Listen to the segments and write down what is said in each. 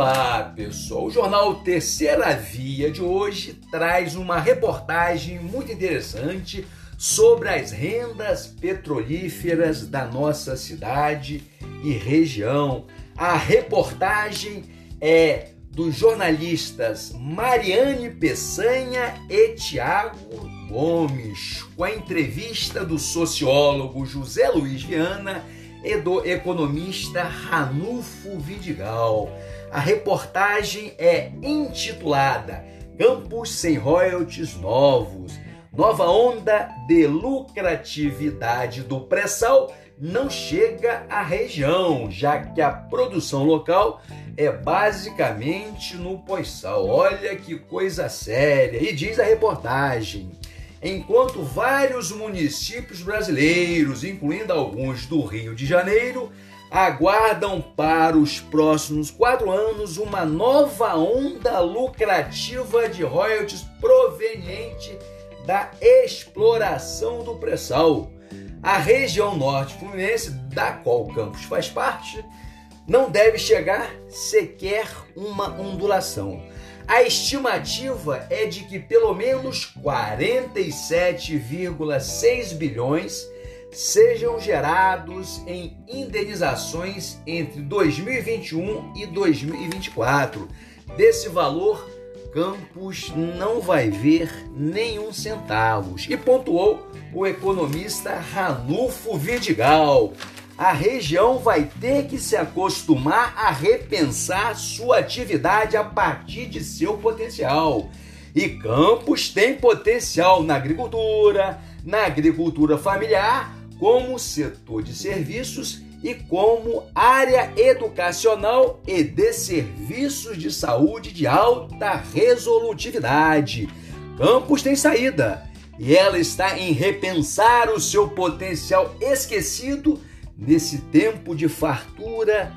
Olá, pessoal. O jornal Terceira Via de hoje traz uma reportagem muito interessante sobre as rendas petrolíferas da nossa cidade e região. A reportagem é dos jornalistas Mariane Peçanha e Tiago Gomes, com a entrevista do sociólogo José Luiz Viana e do economista Ranulfo Vidigal. A reportagem é intitulada Campos sem royalties novos. Nova onda de lucratividade do pré-sal não chega à região, já que a produção local é basicamente no pós-sal. Olha que coisa séria! E diz a reportagem. Enquanto vários municípios brasileiros, incluindo alguns do Rio de Janeiro, aguardam para os próximos quatro anos uma nova onda lucrativa de royalties proveniente da exploração do pré-sal. A região norte fluminense, da qual o campus faz parte, não deve chegar sequer uma ondulação. A estimativa é de que pelo menos 47,6 bilhões sejam gerados em indenizações entre 2021 e 2024. Desse valor, Campos não vai ver nenhum centavos. E pontuou o economista Ranulfo Vidigal. A região vai ter que se acostumar a repensar sua atividade a partir de seu potencial. E Campos tem potencial na agricultura, na agricultura familiar como setor de serviços e como área educacional e de serviços de saúde de alta resolutividade. Campos tem saída e ela está em repensar o seu potencial esquecido nesse tempo de fartura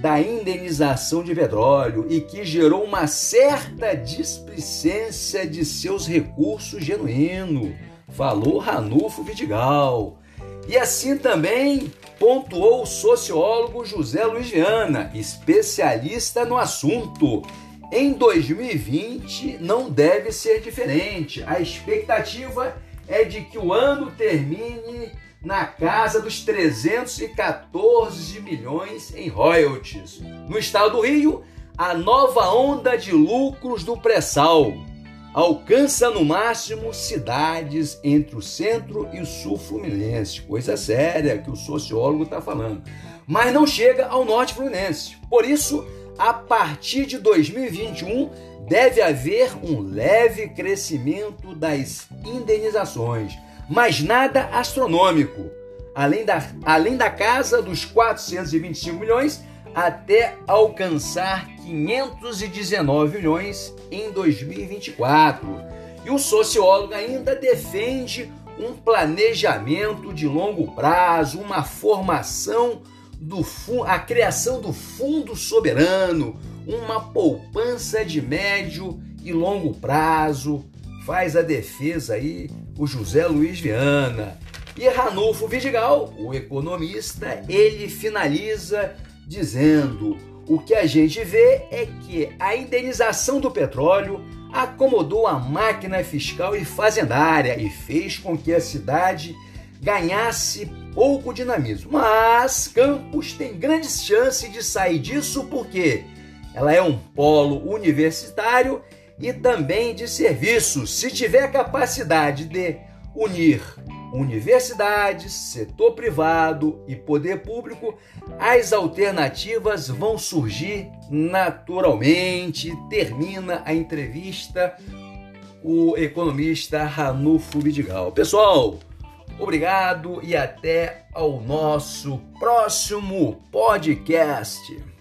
da indenização de petróleo e que gerou uma certa displicência de seus recursos genuínos, falou Ranulfo Vidigal. E assim também pontuou o sociólogo José Luiz Viana, especialista no assunto. Em 2020 não deve ser diferente. A expectativa é de que o ano termine na casa dos 314 milhões em royalties. No estado do Rio, a nova onda de lucros do pré-sal alcança no máximo cidades entre o centro e o sul fluminense. Coisa séria que o sociólogo está falando. Mas não chega ao norte fluminense. Por isso, a partir de 2021, deve haver um leve crescimento das indenizações, mas nada astronômico. Além da, além da casa dos 425 milhões, até alcançar 519 milhões em 2024. E o sociólogo ainda defende um planejamento de longo prazo, uma formação do a criação do fundo soberano, uma poupança de médio e longo prazo. Faz a defesa aí o José Luiz Viana. E Ranulfo Vidigal, o economista, ele finaliza dizendo: o que a gente vê é que a indenização do petróleo acomodou a máquina fiscal e fazendária e fez com que a cidade ganhasse pouco dinamismo. Mas Campos tem grandes chances de sair disso porque ela é um polo universitário e também de serviços. Se tiver capacidade de unir universidades, setor privado e poder público, as alternativas vão surgir naturalmente. Termina a entrevista o economista Ranulfo Vidigal. Pessoal, obrigado e até ao nosso próximo podcast.